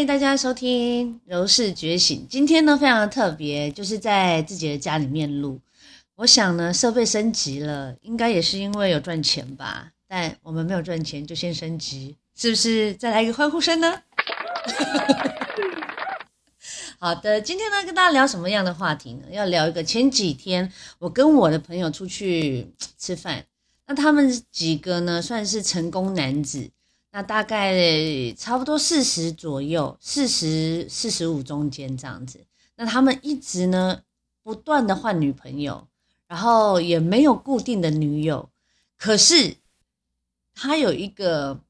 欢迎大家收听《柔氏觉醒》。今天呢，非常的特别，就是在自己的家里面录。我想呢，设备升级了，应该也是因为有赚钱吧。但我们没有赚钱，就先升级，是不是？再来一个欢呼声呢？好的，今天呢，跟大家聊什么样的话题呢？要聊一个前几天我跟我的朋友出去吃饭，那他们几个呢，算是成功男子，那大概差不多四十左右，四十四十五中间这样子。那他们一直呢，不断的换女朋友，然后也没有固定的女友。可是他有一个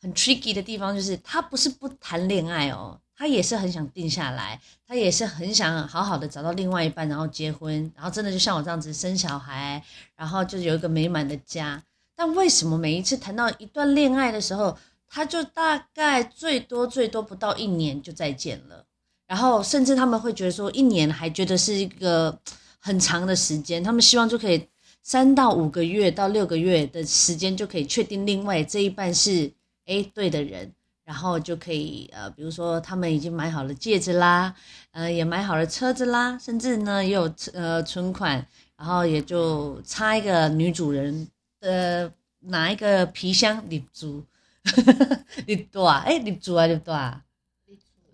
很 tricky 的地方，就是他不是不谈恋爱哦。他也是很想定下来，他也是很想好好的找到另外一半，然后结婚，然后真的就像我这样子生小孩，然后就有一个美满的家。但为什么每一次谈到一段恋爱的时候，他就大概最多最多不到一年就再见了，然后甚至他们会觉得说一年还觉得是一个很长的时间，他们希望就可以三到五个月到六个月的时间就可以确定另外这一半是诶对的人。然后就可以呃，比如说他们已经买好了戒指啦，呃，也买好了车子啦，甚至呢也有呃存款，然后也就差一个女主人的拿一个皮箱立住，立住 啊？哎，立住啊，立住啊？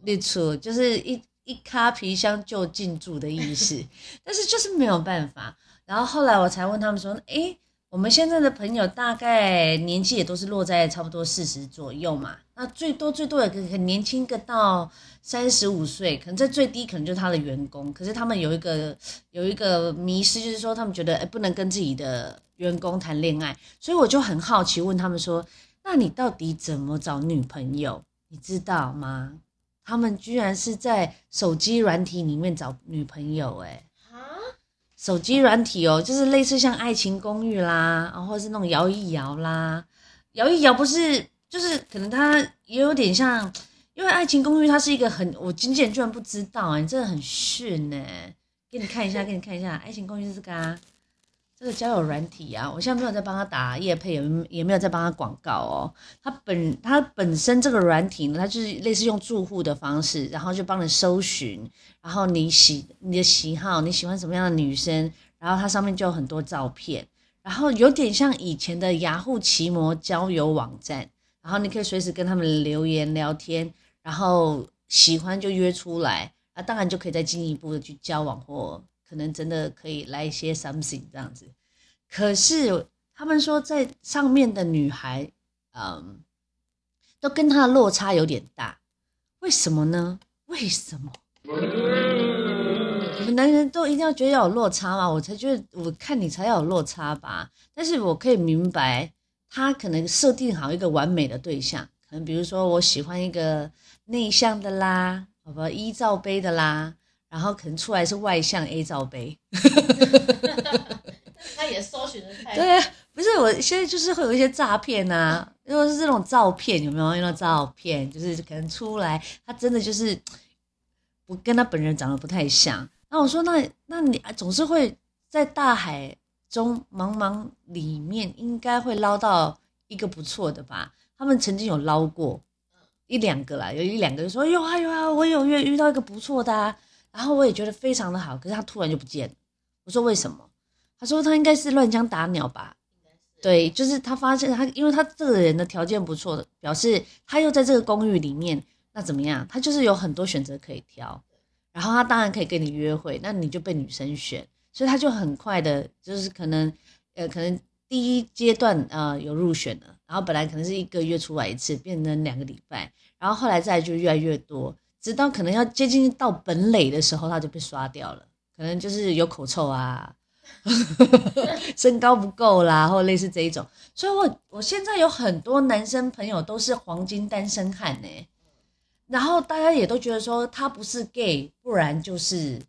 立住就是一一卡皮箱就进驻的意思，但是就是没有办法。然后后来我才问他们说，哎。我们现在的朋友大概年纪也都是落在差不多四十左右嘛，那最多最多也可很年轻个到三十五岁，可能在最低可能就是他的员工，可是他们有一个有一个迷失，就是说他们觉得哎不能跟自己的员工谈恋爱，所以我就很好奇问他们说，那你到底怎么找女朋友？你知道吗？他们居然是在手机软体里面找女朋友，哎。手机软体哦，就是类似像《爱情公寓》啦，然后是那种摇一摇啦，摇一摇不是，就是可能它也有点像，因为《爱情公寓》它是一个很，我经纪人居然不知道哎，真的很逊呢。给你看一下，给你看一下，《爱情公寓》是这个啊。这个交友软体啊，我现在没有在帮他打叶配，也也没有在帮他广告哦。他本他本身这个软体呢，它就是类似用住户的方式，然后就帮你搜寻，然后你喜你的喜好，你喜欢什么样的女生，然后它上面就有很多照片，然后有点像以前的雅虎奇摩交友网站，然后你可以随时跟他们留言聊天，然后喜欢就约出来，啊，当然就可以再进一步的去交往或。可能真的可以来一些 something 这样子，可是他们说在上面的女孩，嗯，都跟他的落差有点大，为什么呢？为什么？你们男人都一定要觉得要有落差吗？我才觉得我看你才要有落差吧。但是我可以明白，他可能设定好一个完美的对象，可能比如说我喜欢一个内向的啦，好吧，一罩杯的啦。然后可能出来是外向 A 罩杯，他也搜寻的太对啊，不是我现在就是会有一些诈骗呐，如果是这种照片有没有用到照片，就是可能出来他真的就是不跟他本人长得不太像。那我说那那你总是会在大海中茫茫里面应该会捞到一个不错的吧？他们曾经有捞过一两个啦，有一两个就说有啊有啊，我有遇遇到一个不错的。啊。然后我也觉得非常的好，可是他突然就不见了。我说为什么？他说他应该是乱枪打鸟吧。对，就是他发现他，因为他这个人的条件不错的，表示他又在这个公寓里面，那怎么样？他就是有很多选择可以挑。然后他当然可以跟你约会，那你就被女生选，所以他就很快的，就是可能呃，可能第一阶段呃有入选了，然后本来可能是一个月出来一次，变成两个礼拜，然后后来再就越来越多。直到可能要接近到本垒的时候，他就被刷掉了。可能就是有口臭啊，身高不够啦，或类似这一种。所以，我我现在有很多男生朋友都是黄金单身汉呢。然后大家也都觉得说他不是 gay，不然就是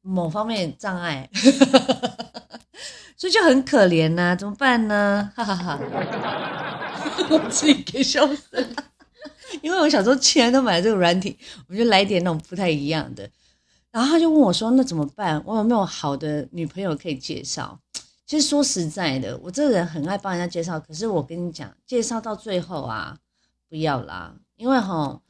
某方面障碍，所以就很可怜呐。怎么办呢？哈哈哈，我自己给笑死了。因为我小时候既然都买了这个软体，我就来点那种不太一样的。然后他就问我说：“那怎么办？我有没有好的女朋友可以介绍？”其实说实在的，我这个人很爱帮人家介绍，可是我跟你讲，介绍到最后啊，不要啦，因为哈，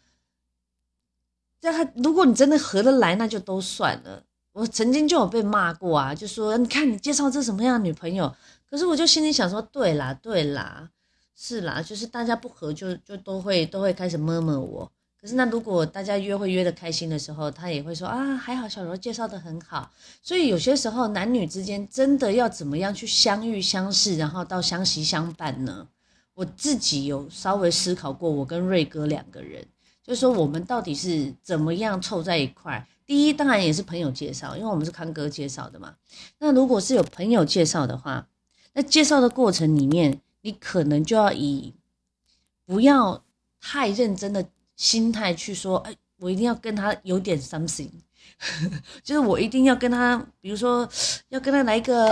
这他如果你真的合得来，那就都算了。我曾经就有被骂过啊，就说你看你介绍这什么样的女朋友，可是我就心里想说，对啦，对啦，是啦，就是大家不合就就都会都会开始摸摸我。可是那如果大家约会约的开心的时候，他也会说啊，还好小柔介绍的很好。所以有些时候男女之间真的要怎么样去相遇相识，然后到相惜相伴呢？我自己有稍微思考过，我跟瑞哥两个人，就是说我们到底是怎么样凑在一块。第一，当然也是朋友介绍，因为我们是康哥介绍的嘛。那如果是有朋友介绍的话，那介绍的过程里面，你可能就要以不要太认真的心态去说，哎，我一定要跟他有点 something，就是我一定要跟他，比如说要跟他来一个，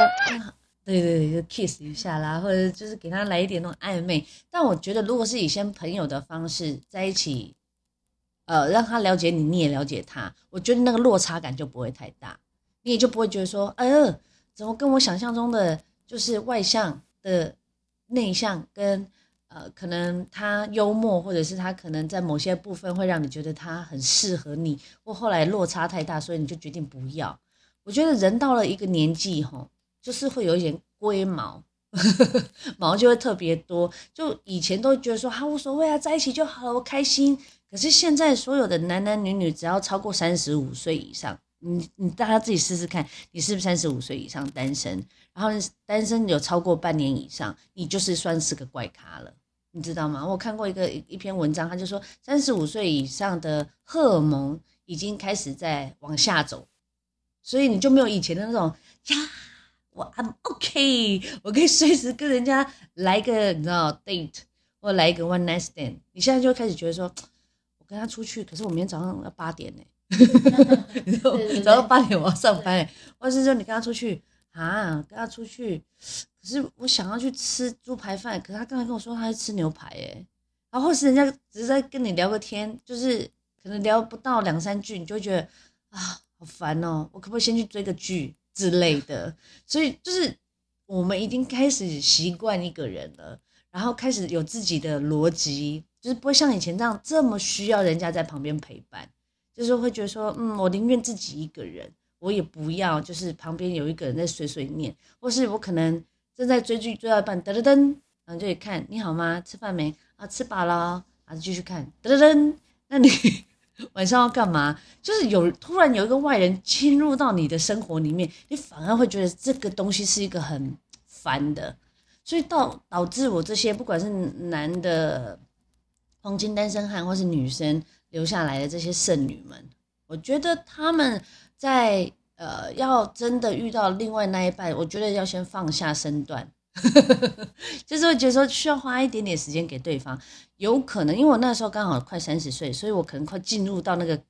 对对对，就 kiss 一下啦，或者就是给他来一点那种暧昧。但我觉得，如果是以先朋友的方式在一起。呃，让他了解你，你也了解他，我觉得那个落差感就不会太大，你也就不会觉得说，哎，怎么跟我想象中的就是外向的内向，跟呃，可能他幽默，或者是他可能在某些部分会让你觉得他很适合你，或后来落差太大，所以你就决定不要。我觉得人到了一个年纪，吼，就是会有一点龟毛，毛就会特别多。就以前都觉得说，哈，无所谓啊，在一起就好了，我开心。可是现在所有的男男女女，只要超过三十五岁以上，你你大家自己试试看，你是不是三十五岁以上单身？然后单身有超过半年以上，你就是算是个怪咖了，你知道吗？我看过一个一篇文章，他就说三十五岁以上的荷尔蒙已经开始在往下走，所以你就没有以前的那种呀，我 I'm OK，我可以随时跟人家来个你知道 date 或来一个 one night stand，你现在就开始觉得说。我跟他出去，可是我明天早上要八点呢，早上八点我要上班哎。或者是说你跟他出去啊，跟他出去，可是我想要去吃猪排饭，可是他刚才跟我说他在吃牛排哎。然后是人家只是在跟你聊个天，就是可能聊不到两三句，你就会觉得啊好烦哦，我可不可以先去追个剧之类的？所以就是我们已经开始习惯一个人了，然后开始有自己的逻辑。就是不会像以前这样这么需要人家在旁边陪伴，就是会觉得说，嗯，我宁愿自己一个人，我也不要就是旁边有一个人在碎碎念，或是我可能正在追剧追到一半，噔噔噔，然后就看你好吗？吃饭没？啊，吃饱了，还是继续看？噔噔噔，那你 晚上要干嘛？就是有突然有一个外人侵入到你的生活里面，你反而会觉得这个东西是一个很烦的，所以导导致我这些不管是男的。黄金单身汉或是女生留下来的这些剩女们，我觉得他们在呃要真的遇到另外那一半，我觉得要先放下身段，就是会觉得说需要花一点点时间给对方。有可能因为我那时候刚好快三十岁，所以我可能快进入到那个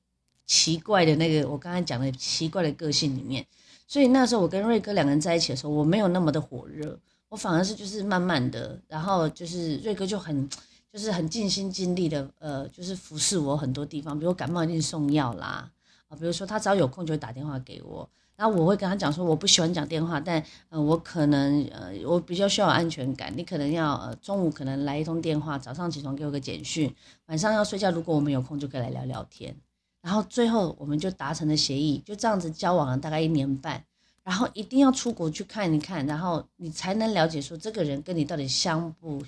奇怪的那个我刚才讲的奇怪的个性里面。所以那时候我跟瑞哥两个人在一起的时候，我没有那么的火热，我反而是就是慢慢的，然后就是瑞哥就很。就是很尽心尽力的，呃，就是服侍我很多地方，比如感冒一定送药啦，啊，比如说他只要有空就会打电话给我，然后我会跟他讲说我不喜欢讲电话，但呃我可能呃我比较需要安全感，你可能要呃中午可能来一通电话，早上起床给我个简讯，晚上要睡觉如果我们有空就可以来聊聊天，然后最后我们就达成了协议，就这样子交往了大概一年半，然后一定要出国去看一看，然后你才能了解说这个人跟你到底相不。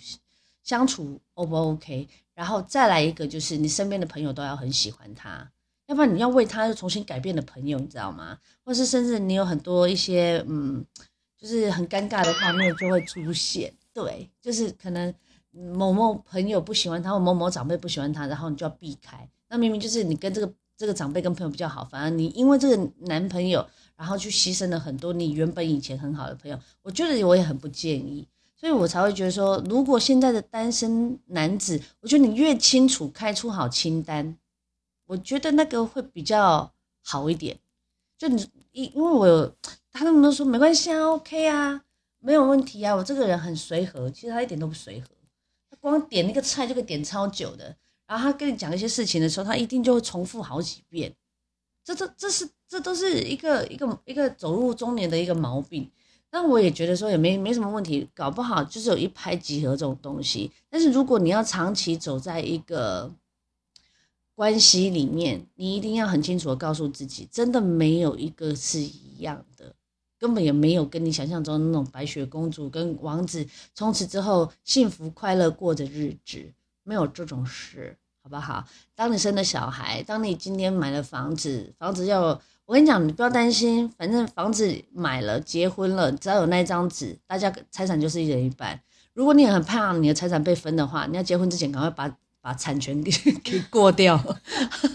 相处 O 不 OK？然后再来一个，就是你身边的朋友都要很喜欢他，要不然你要为他重新改变的朋友，你知道吗？或是甚至你有很多一些嗯，就是很尴尬的画面就会出现。对，就是可能某某朋友不喜欢他，或某某长辈不喜欢他，然后你就要避开。那明明就是你跟这个这个长辈跟朋友比较好，反而你因为这个男朋友，然后去牺牲了很多你原本以前很好的朋友。我觉得我也很不建议。所以我才会觉得说，如果现在的单身男子，我觉得你越清楚开出好清单，我觉得那个会比较好一点。就你因因为我有他那么都说没关系啊，OK 啊，没有问题啊，我这个人很随和，其实他一点都不随和，他光点那个菜就可以点超久的，然后他跟你讲一些事情的时候，他一定就会重复好几遍，这这这是这都是一个一个一个走入中年的一个毛病。那我也觉得说也没没什么问题，搞不好就是有一拍即合这种东西。但是如果你要长期走在一个关系里面，你一定要很清楚的告诉自己，真的没有一个是一样的，根本也没有跟你想象中那种白雪公主跟王子从此之后幸福快乐过着日子，没有这种事，好不好？当你生了小孩，当你今天买了房子，房子要我跟你讲，你不要担心，反正房子买了，结婚了，只要有那一张纸，大家财产就是一人一半。如果你很怕你的财产被分的话，你要结婚之前赶快把。把产权 给给过掉，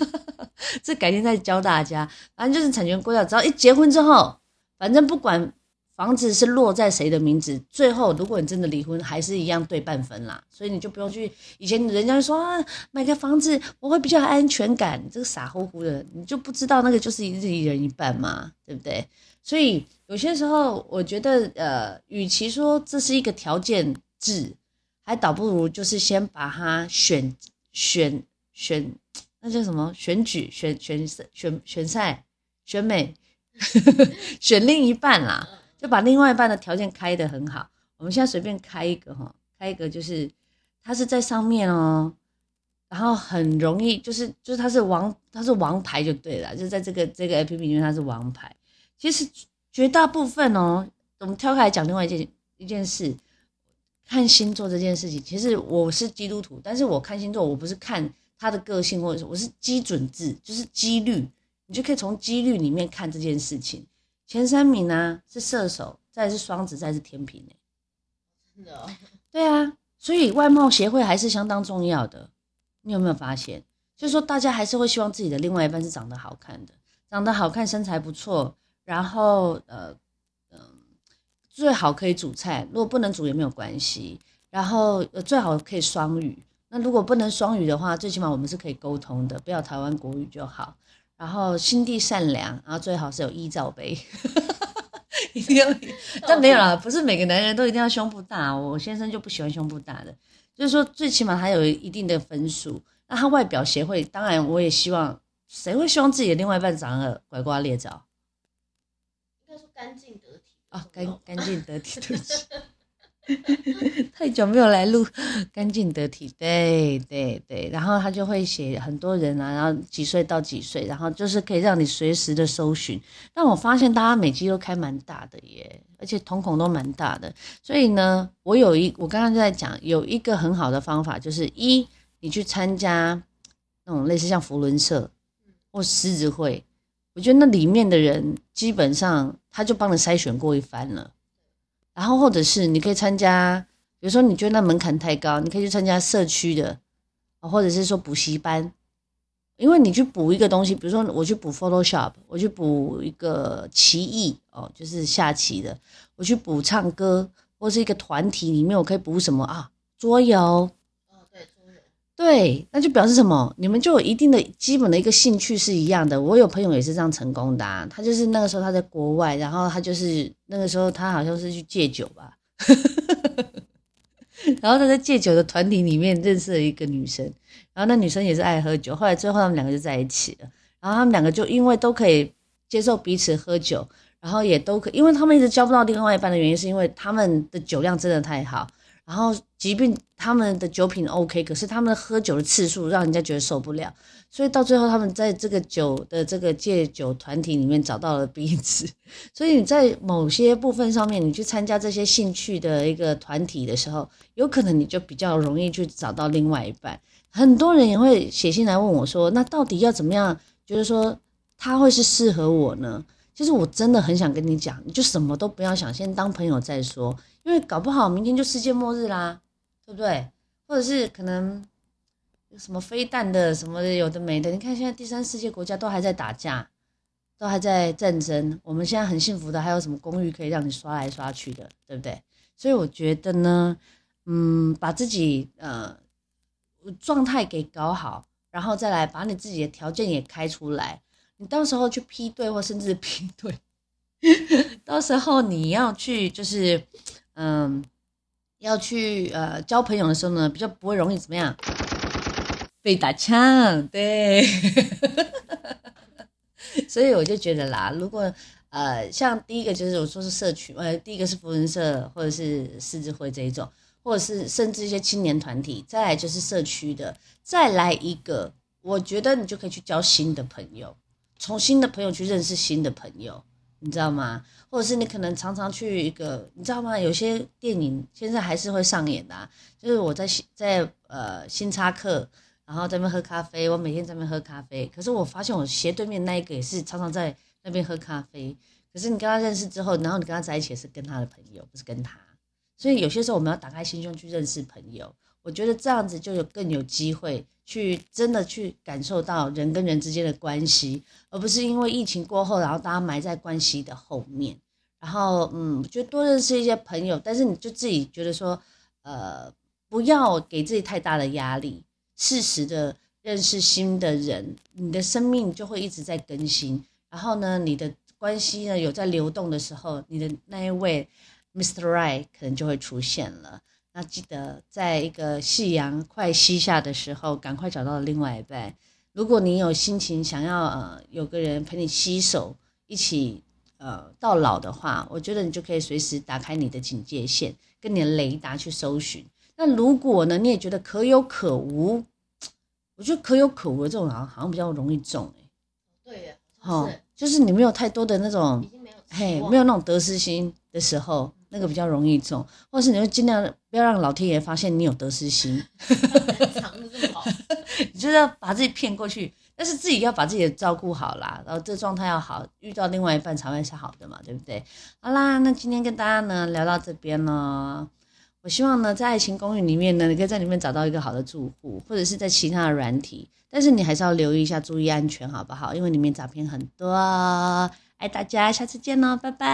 这改天再教大家。反正就是产权过掉，只要一结婚之后，反正不管房子是落在谁的名字，最后如果你真的离婚，还是一样对半分啦。所以你就不用去以前人家说啊，买个房子我会比较安全感，这个傻乎乎的，你就不知道那个就是一人一半嘛，对不对？所以有些时候我觉得，呃，与其说这是一个条件制。还倒不如就是先把它选选选，那叫什么？选举选选选选赛选美，选另一半啦，就把另外一半的条件开得很好。我们现在随便开一个哈，开一个就是他是在上面哦，然后很容易就是就是他是王他是王牌就对了，就在这个这个 A P P 里面他是王牌。其实绝大部分哦，我们挑开来讲另外一件一件事。看星座这件事情，其实我是基督徒，但是我看星座，我不是看他的个性，或者说我是基准制，就是几率，你就可以从几率里面看这件事情。前三名呢是射手，再是双子，再是天平，真的？哦对啊，所以外貌协会还是相当重要的。你有没有发现？就是说大家还是会希望自己的另外一半是长得好看的，长得好看，身材不错，然后呃。最好可以煮菜，如果不能煮也没有关系。然后呃，最好可以双语。那如果不能双语的话，最起码我们是可以沟通的，不要台湾国语就好。然后心地善良，然后最好是有一罩杯，一定要。但没有啦，不是每个男人都一定要胸部大。我先生就不喜欢胸部大的，就是说最起码他有一定的分数。那他外表协会，当然我也希望，谁会希望自己的另外一半长得拐瓜裂枣？应该说干净得体。啊，干干净得体，对不起，太久没有来录，干净得体，对对对，然后他就会写很多人啊，然后几岁到几岁，然后就是可以让你随时的搜寻。但我发现大家美肌都开蛮大的耶，而且瞳孔都蛮大的，所以呢，我有一我刚刚就在讲，有一个很好的方法，就是一你去参加那种类似像福伦社或狮子会。我觉得那里面的人基本上他就帮你筛选过一番了，然后或者是你可以参加，比如说你觉得那门槛太高，你可以去参加社区的，或者是说补习班，因为你去补一个东西，比如说我去补 Photoshop，我去补一个棋艺哦，就是下棋的，我去补唱歌，或是一个团体里面我可以补什么啊，桌游。对，那就表示什么？你们就有一定的基本的一个兴趣是一样的。我有朋友也是这样成功的，他就是那个时候他在国外，然后他就是那个时候他好像是去戒酒吧，然后他在戒酒的团体里面认识了一个女生，然后那女生也是爱喝酒，后来最后他们两个就在一起了。然后他们两个就因为都可以接受彼此喝酒，然后也都可，因为他们一直交不到另外一半的原因，是因为他们的酒量真的太好。然后，即便他们的酒品 OK，可是他们喝酒的次数让人家觉得受不了，所以到最后，他们在这个酒的这个戒酒团体里面找到了彼此。所以你在某些部分上面，你去参加这些兴趣的一个团体的时候，有可能你就比较容易去找到另外一半。很多人也会写信来问我说：“那到底要怎么样？就是说他会是适合我呢？”其实我真的很想跟你讲，你就什么都不要想，先当朋友再说。因为搞不好明天就世界末日啦，对不对？或者是可能有什么飞弹的什么有的没的。你看现在第三世界国家都还在打架，都还在战争。我们现在很幸福的，还有什么公寓可以让你刷来刷去的，对不对？所以我觉得呢，嗯，把自己呃状态给搞好，然后再来把你自己的条件也开出来。你到时候去批对，或甚至批 对，到时候你要去就是。嗯，要去呃交朋友的时候呢，比较不会容易怎么样被打枪，对，所以我就觉得啦，如果呃像第一个就是我说是社区，呃第一个是福人社或者是狮子会这一种，或者是甚至一些青年团体，再来就是社区的，再来一个我觉得你就可以去交新的朋友，从新的朋友去认识新的朋友，你知道吗？或者是你可能常常去一个，你知道吗？有些电影现在还是会上演的、就是我在在呃新插课，然后在那边喝咖啡，我每天在那边喝咖啡，可是我发现我斜对面那一个也是常常在那边喝咖啡，可是你跟他认识之后，然后你跟他在一起是跟他的朋友，不是跟他，所以有些时候我们要打开心胸去认识朋友，我觉得这样子就有更有机会去真的去感受到人跟人之间的关系，而不是因为疫情过后，然后大家埋在关系的后面。然后，嗯，就多认识一些朋友，但是你就自己觉得说，呃，不要给自己太大的压力，适时的认识新的人，你的生命就会一直在更新。然后呢，你的关系呢有在流动的时候，你的那一位 Mr. Right 可能就会出现了。那记得在一个夕阳快西下的时候，赶快找到另外一半。如果你有心情想要呃有个人陪你携手一起呃到老的话，我觉得你就可以随时打开你的警戒线，跟你的雷达去搜寻。那如果呢，你也觉得可有可无，我觉得可有可无的这种好像好像比较容易中哎、对耶，哦，就是你没有太多的那种嘿，没有那种得失心的时候，那个比较容易中，或是你就尽量不要让老天爷发现你有得失心，藏的这么好，你就是要把自己骗过去，但是自己要把自己的照顾好啦，然后这个状态要好，遇到另外一半才会是好的嘛，对不对？好啦，那今天跟大家呢聊到这边了。我希望呢，在爱情公寓里面呢，你可以在里面找到一个好的住户，或者是在其他的软体，但是你还是要留意一下，注意安全，好不好？因为里面诈骗很多。爱大家下次见喽拜拜。